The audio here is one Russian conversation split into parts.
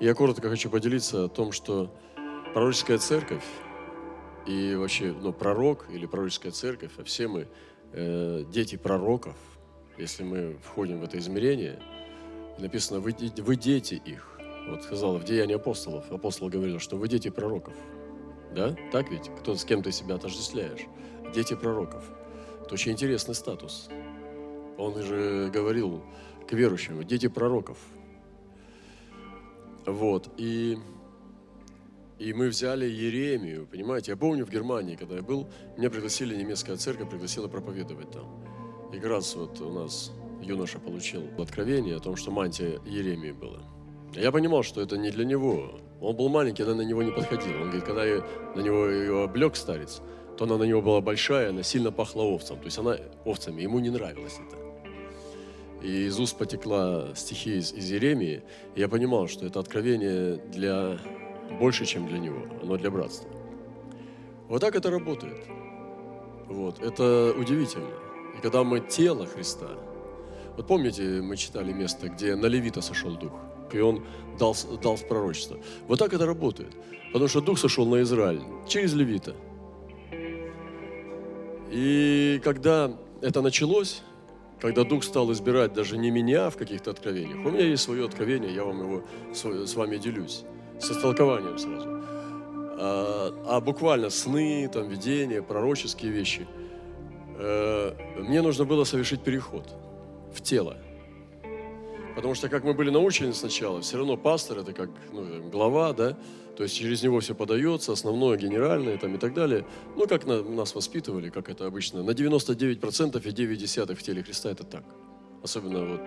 Я коротко хочу поделиться о том, что пророческая церковь и вообще ну, пророк или пророческая церковь, а все мы э, дети пророков, если мы входим в это измерение, написано, вы, вы дети их. Вот сказал в Деянии апостолов, апостол говорил, что вы дети пророков. Да? Так ведь? Кто с кем ты себя отождествляешь? Дети пророков. Это очень интересный статус. Он же говорил к верующим, дети пророков – вот, и, и мы взяли Еремию, понимаете, я помню в Германии, когда я был, меня пригласили, немецкая церковь пригласила проповедовать там. И как раз вот у нас юноша получил откровение о том, что мантия Еремии была. Я понимал, что это не для него. Он был маленький, она на него не подходила. Он говорит, когда я на него ее облег старец, то она на него была большая, она сильно пахла овцем. То есть она овцами, ему не нравилось это и из уст потекла стихи из, из Еремии, я понимал, что это откровение для больше, чем для него, оно для братства. Вот так это работает. Вот, это удивительно. И когда мы тело Христа, вот помните, мы читали место, где на Левита сошел Дух, и он дал, дал пророчество. Вот так это работает. Потому что Дух сошел на Израиль через Левита. И когда это началось, когда Дух стал избирать даже не меня в каких-то откровениях. У меня есть свое откровение, я вам его с вами делюсь. С истолкованием сразу. А, а буквально сны, там, видения, пророческие вещи. Э, мне нужно было совершить переход в тело. Потому что, как мы были научены сначала, все равно пастор это как ну, глава, да, то есть через него все подается, основное, генеральное там, и так далее. Ну, как на, нас воспитывали, как это обычно. На 99% и 9 десятых в теле Христа это так. Особенно вот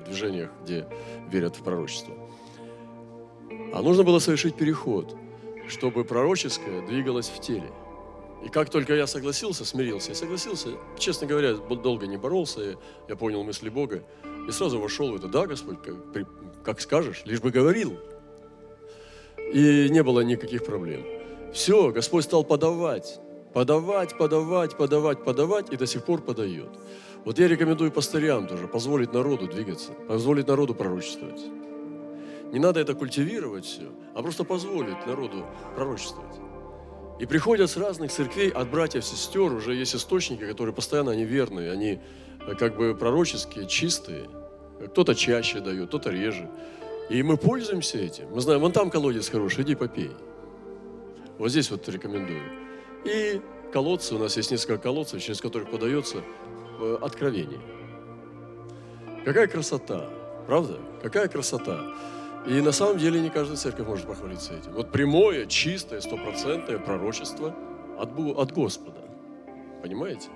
в движениях, где верят в пророчество. А нужно было совершить переход, чтобы пророческое двигалось в теле. И как только я согласился, смирился, я согласился, честно говоря, долго не боролся, я, я понял мысли Бога, и сразу вошел в это, да, Господь, как, как скажешь, лишь бы говорил, и не было никаких проблем. Все, Господь стал подавать, подавать, подавать, подавать, подавать, и до сих пор подает. Вот я рекомендую пастырям тоже позволить народу двигаться, позволить народу пророчествовать. Не надо это культивировать все, а просто позволить народу пророчествовать. И приходят с разных церквей от братьев, сестер, уже есть источники, которые постоянно они верные, они э, как бы пророческие, чистые. Кто-то чаще дает, кто-то реже. И мы пользуемся этим. Мы знаем, вон там колодец хороший, иди попей. Вот здесь вот рекомендую. И колодцы, у нас есть несколько колодцев, через которых подается э, откровение. Какая красота, правда? Какая красота. И на самом деле не каждая церковь может похвалиться этим. Вот прямое, чистое, стопроцентное пророчество от, от Господа. Понимаете?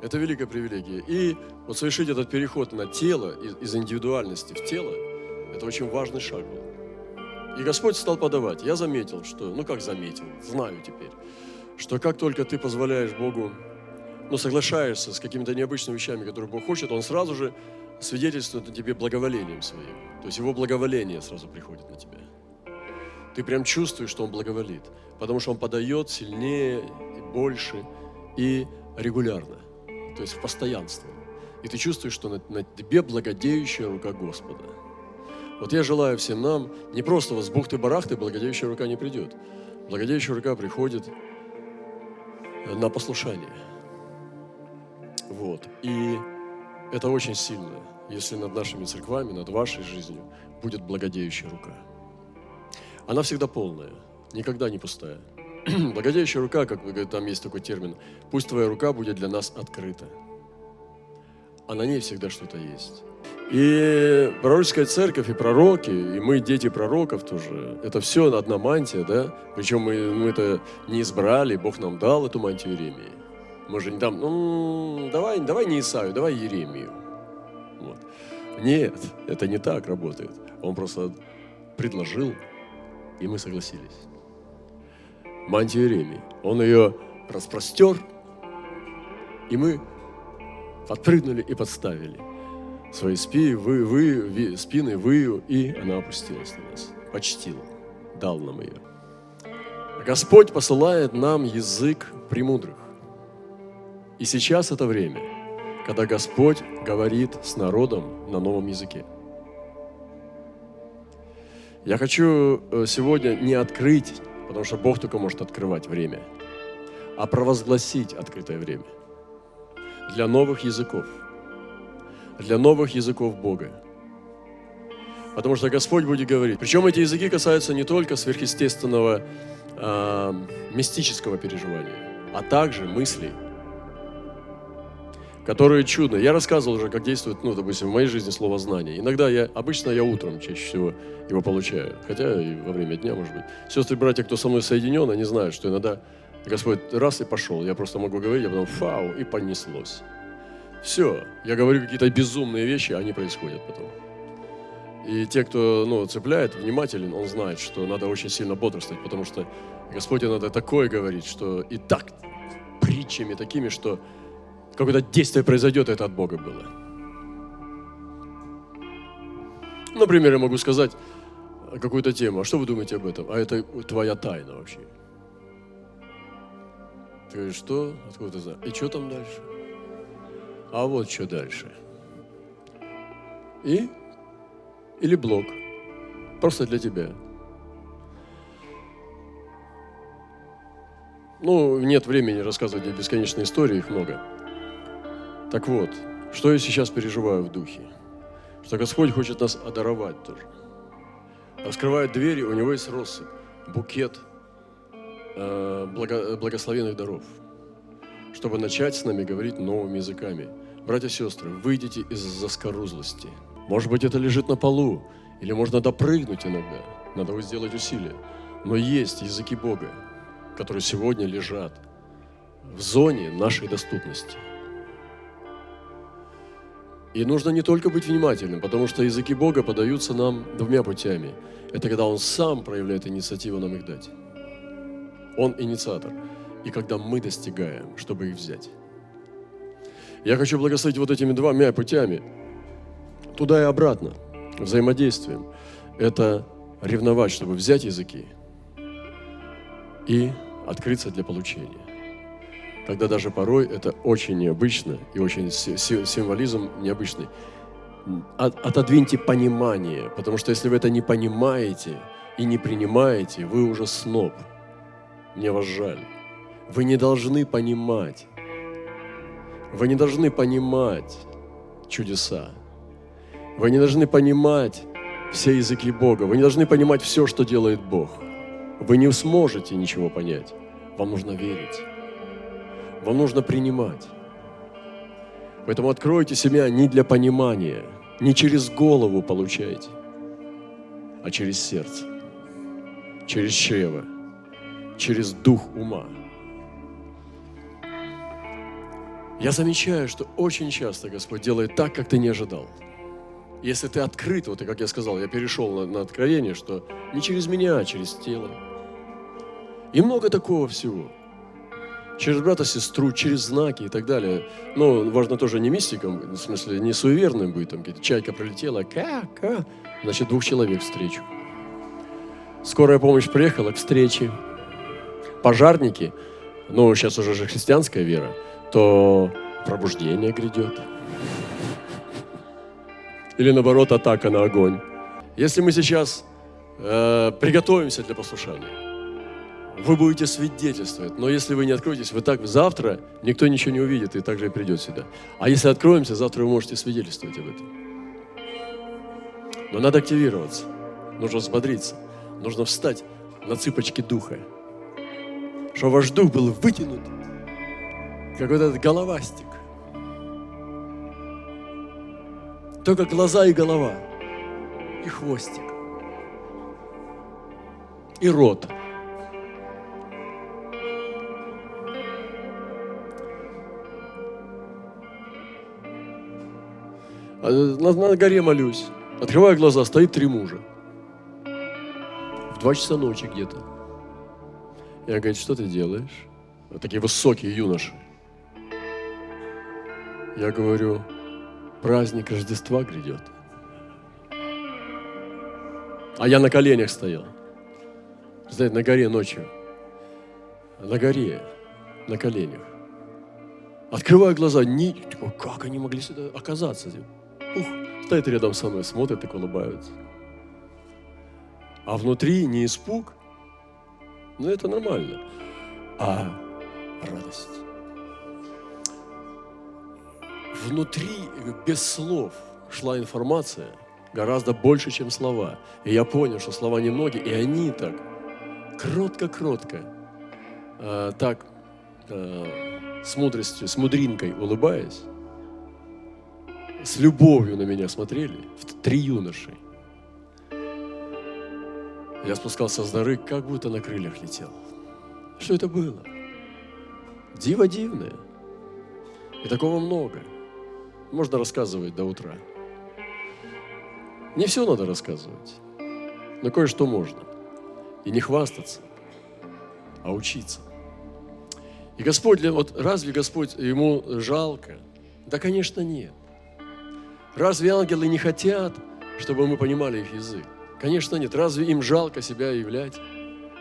Это великая привилегия. И вот совершить этот переход на тело, из индивидуальности в тело – это очень важный шаг был. И Господь стал подавать. Я заметил, что, ну как заметил, знаю теперь, что как только ты позволяешь Богу, ну соглашаешься с какими-то необычными вещами, которые Бог хочет, Он сразу же свидетельствует о тебе благоволением своим. То есть Его благоволение сразу приходит на тебя. Ты прям чувствуешь, что Он благоволит, потому что Он подает сильнее, и больше и регулярно, то есть в постоянство. И ты чувствуешь, что на, на тебе благодеющая рука Господа – вот я желаю всем нам, не просто вот с бухты-барахты благодеющая рука не придет. Благодеющая рука приходит на послушание. Вот. И это очень сильно, если над нашими церквами, над вашей жизнью будет благодеющая рука. Она всегда полная, никогда не пустая. Благодеющая рука, как вы говорите, там есть такой термин, пусть твоя рука будет для нас открыта. А на ней всегда что-то есть. И пророческая церковь, и пророки, и мы дети пророков тоже. Это все одна мантия, да? Причем мы, мы это не избрали, Бог нам дал эту мантию Еремии. Мы же не там, ну, давай, давай не Исаю, давай Еремию. Вот. Нет, это не так работает. Он просто предложил, и мы согласились. Мантия Еремии. Он ее распростер, и мы подпрыгнули и подставили свои спи, вы, вы, спины выю, и она опустилась на нас, почтила, дал нам ее. Господь посылает нам язык премудрых. И сейчас это время, когда Господь говорит с народом на новом языке. Я хочу э, сегодня не открыть, потому что Бог только может открывать время, а провозгласить открытое время для новых языков, для новых языков Бога. Потому что Господь будет говорить. Причем эти языки касаются не только сверхъестественного э, мистического переживания, а также мыслей, которые чудно. Я рассказывал уже, как действует, ну, допустим, в моей жизни слово знание. Иногда я, обычно я утром чаще всего его получаю, хотя и во время дня, может быть. Сестры и братья, кто со мной соединен, они знают, что иногда Господь раз и пошел. Я просто могу говорить, а потом фау, и понеслось. Все, я говорю какие-то безумные вещи, они происходят потом. И те, кто ну, цепляет, внимателен, он знает, что надо очень сильно бодрствовать, потому что Господь иногда такое говорит, что и так притчами такими, что какое-то действие произойдет, это от Бога было. Например, я могу сказать какую-то тему, а что вы думаете об этом? А это твоя тайна вообще. Ты говоришь, что? Откуда ты знаешь? И что там дальше? А вот что дальше. И или блок. Просто для тебя. Ну, нет времени рассказывать о бесконечной истории, их много. Так вот, что я сейчас переживаю в духе? Что Господь хочет нас одаровать тоже. Раскрывает двери, у него есть россыпь, букет э, благо, благословенных даров, чтобы начать с нами говорить новыми языками. Братья и сестры, выйдите из заскорузлости – может быть, это лежит на полу, или можно допрыгнуть иногда. Надо будет сделать усилия. Но есть языки Бога, которые сегодня лежат в зоне нашей доступности. И нужно не только быть внимательным, потому что языки Бога подаются нам двумя путями. Это когда Он сам проявляет инициативу нам их дать. Он инициатор. И когда мы достигаем, чтобы их взять. Я хочу благословить вот этими двумя путями – туда и обратно, взаимодействием. Это ревновать, чтобы взять языки и открыться для получения. Когда даже порой это очень необычно и очень символизм необычный. Отодвиньте понимание, потому что если вы это не понимаете и не принимаете, вы уже сноб. Мне вас жаль. Вы не должны понимать. Вы не должны понимать чудеса. Вы не должны понимать все языки Бога. Вы не должны понимать все, что делает Бог. Вы не сможете ничего понять. Вам нужно верить. Вам нужно принимать. Поэтому откройте себя не для понимания, не через голову получайте, а через сердце, через чрево, через дух ума. Я замечаю, что очень часто Господь делает так, как ты не ожидал – если ты открыт, вот и как я сказал, я перешел на, на откровение, что не через меня, а через тело. И много такого всего. Через брата, сестру, через знаки и так далее. Но важно тоже не мистиком, в смысле не суеверным быть, там чайка пролетела, ка, ка, значит двух человек встречу. Скорая помощь приехала к встрече. Пожарники, ну сейчас уже же христианская вера, то пробуждение грядет или наоборот атака на огонь. Если мы сейчас э, приготовимся для послушания, вы будете свидетельствовать. Но если вы не откроетесь, вы так завтра никто ничего не увидит и также придет сюда. А если откроемся, завтра вы можете свидетельствовать об этом. Но надо активироваться, нужно взбодриться, нужно встать на цыпочки духа, чтобы ваш дух был вытянут, как вот этот головастик. Только глаза и голова, и хвостик, и рот. На, на горе молюсь. Открываю глаза, стоит три мужа. В два часа ночи где-то. Я говорю, что ты делаешь? Такие высокие юноши. Я говорю, праздник Рождества грядет. А я на коленях стоял. Знаете, на горе ночью. На горе, на коленях. Открываю глаза, не, как они могли сюда оказаться? Ух, стоит рядом со мной, смотрят и улыбаются. А внутри не испуг, ну это нормально, а радость. Внутри, без слов, шла информация гораздо больше, чем слова. И я понял, что слова немногие, и они так кротко-кротко, э, так э, с мудростью, с мудринкой улыбаясь, с любовью на меня смотрели, три юноши. Я спускался с горы, как будто на крыльях летел. Что это было? Диво дивное. И такого много. Можно рассказывать до утра. Не все надо рассказывать, но кое-что можно. И не хвастаться, а учиться. И Господь, вот разве Господь, ему жалко? Да, конечно, нет. Разве ангелы не хотят, чтобы мы понимали их язык? Конечно, нет. Разве им жалко себя являть?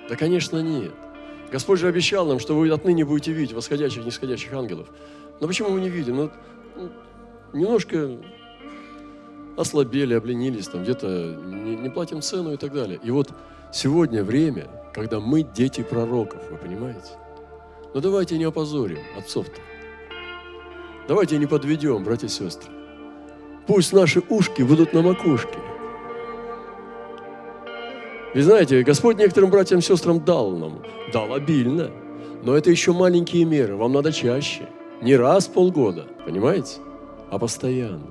Да, конечно, нет. Господь же обещал нам, что вы отныне будете видеть восходящих и нисходящих ангелов. Но почему мы не видим? Ну, немножко ослабели, обленились, там где-то не, не платим цену и так далее. И вот сегодня время, когда мы дети пророков, вы понимаете? Но давайте не опозорим отцов-то. Давайте не подведем, братья и сестры. Пусть наши ушки будут на макушке. Вы знаете, Господь некоторым братьям и сестрам дал нам, дал обильно. Но это еще маленькие меры, вам надо чаще. Не раз в полгода, понимаете? А постоянно.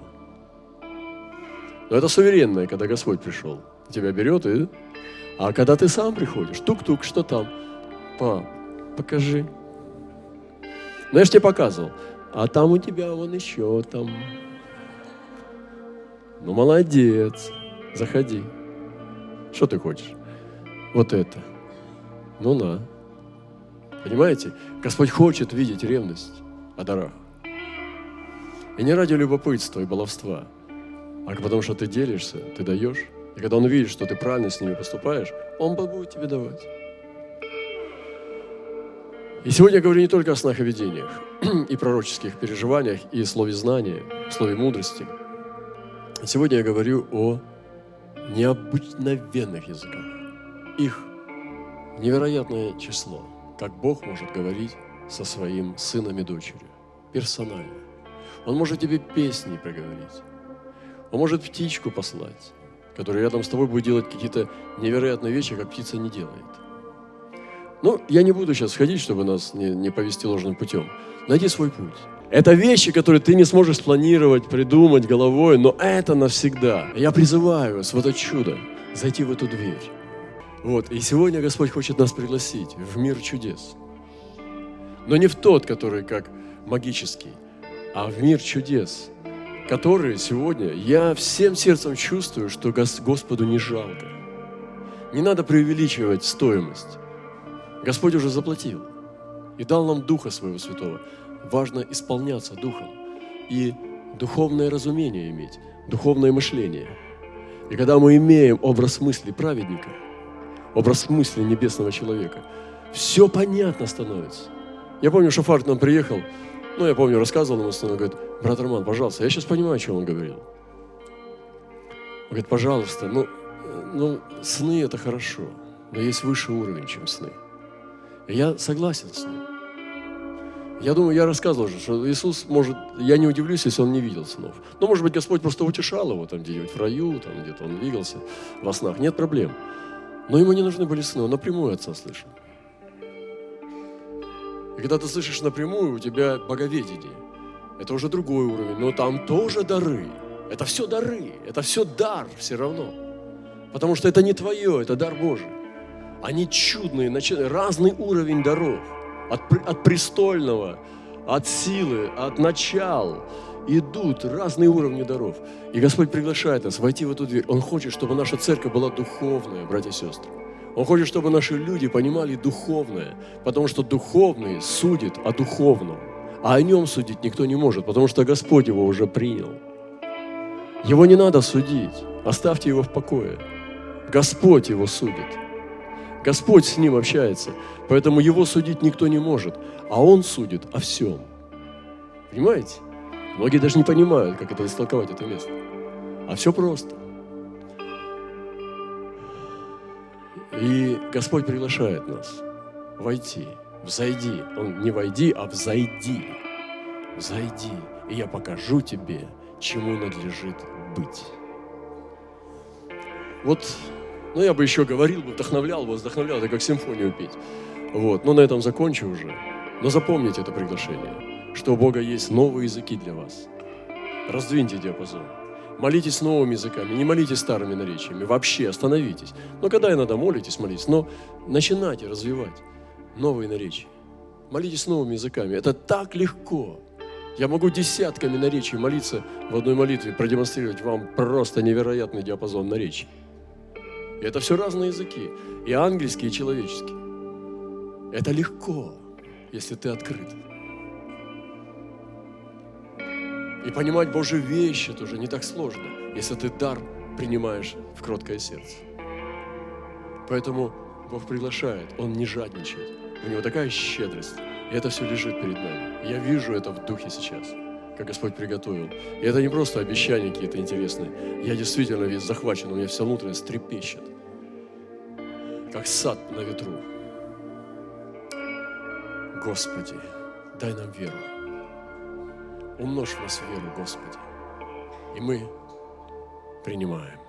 Но это суверенное, когда Господь пришел. Тебя берет и... А когда ты сам приходишь, тук-тук, что там? Пап, покажи. Ну, я тебе показывал. А там у тебя вон еще там. Ну, молодец. Заходи. Что ты хочешь? Вот это. Ну на. Понимаете? Господь хочет видеть ревность о дарах. И не ради любопытства и баловства, а потому что ты делишься, ты даешь. И когда Он видит, что ты правильно с ними поступаешь, Он будет тебе давать. И сегодня я говорю не только о снах видениях, и пророческих переживаниях, и слове знания, слове мудрости. Сегодня я говорю о необыкновенных языках. Их невероятное число, как Бог может говорить со своим сыном и дочерью, персонально. Он может тебе песни проговорить. Он может птичку послать, которая рядом с тобой будет делать какие-то невероятные вещи, как птица не делает – ну, я не буду сейчас ходить, чтобы нас не, не повести ложным путем. Найди свой путь. Это вещи, которые ты не сможешь спланировать, придумать головой, но это навсегда. Я призываю вас в это чудо зайти в эту дверь. Вот, и сегодня Господь хочет нас пригласить в мир чудес. Но не в тот, который как магический, а в мир чудес, который сегодня я всем сердцем чувствую, что Господу не жалко. Не надо преувеличивать стоимость. Господь уже заплатил и дал нам Духа Своего Святого. Важно исполняться Духом и духовное разумение иметь, духовное мышление. И когда мы имеем образ мысли праведника, образ мысли небесного человека, все понятно становится. Я помню, Шафар к нам приехал, ну, я помню, рассказывал ему, он говорит, брат Роман, пожалуйста, я сейчас понимаю, о чем он говорил. Он говорит, пожалуйста, ну, ну, сны это хорошо, но есть высший уровень, чем сны. Я согласен с ним. Я думаю, я рассказывал уже, что Иисус может, я не удивлюсь, если он не видел снов. Но, может быть, Господь просто утешал его там где-нибудь в раю, там где-то он двигался во снах. Нет проблем. Но ему не нужны были сны, он напрямую Отца слышал. И когда ты слышишь напрямую, у тебя боговедение. Это уже другой уровень, но там тоже дары. Это все дары, это все дар все равно. Потому что это не твое, это дар Божий. Они чудные, разный уровень даров. От, от престольного, от силы, от начал идут разные уровни даров. И Господь приглашает нас войти в эту дверь. Он хочет, чтобы наша церковь была духовная, братья и сестры. Он хочет, чтобы наши люди понимали духовное, потому что духовный судит о духовном, а о нем судить никто не может, потому что Господь его уже принял. Его не надо судить, оставьте его в покое. Господь его судит. Господь с ним общается, поэтому его судить никто не может, а он судит о всем. Понимаете? Многие даже не понимают, как это истолковать, это место. А все просто. И Господь приглашает нас войти, взойди. Он не войди, а взойди. Взойди, и я покажу тебе, чему надлежит быть. Вот, ну я бы еще говорил, бы, вдохновлял бы, вдохновлял, это как симфонию петь. Вот, но на этом закончу уже. Но запомните это приглашение, что у Бога есть новые языки для вас. Раздвиньте диапазон. Молитесь новыми языками, не молитесь старыми наречиями. Вообще остановитесь. Но когда иногда молитесь, молитесь, но начинайте развивать новые наречия. Молитесь новыми языками. Это так легко. Я могу десятками наречий молиться в одной молитве, продемонстрировать вам просто невероятный диапазон наречий. И это все разные языки. И ангельские, и человеческие. Это легко, если ты открыт. И понимать Божьи вещи тоже не так сложно, если ты дар принимаешь в кроткое сердце. Поэтому Бог приглашает, Он не жадничает. У Него такая щедрость, и это все лежит перед нами. Я вижу это в духе сейчас, как Господь приготовил. И это не просто обещания какие-то интересные. Я действительно весь захвачен, у меня вся внутренность трепещет, как сад на ветру. Господи, дай нам веру. Умножь в нас веру, Господи. И мы принимаем.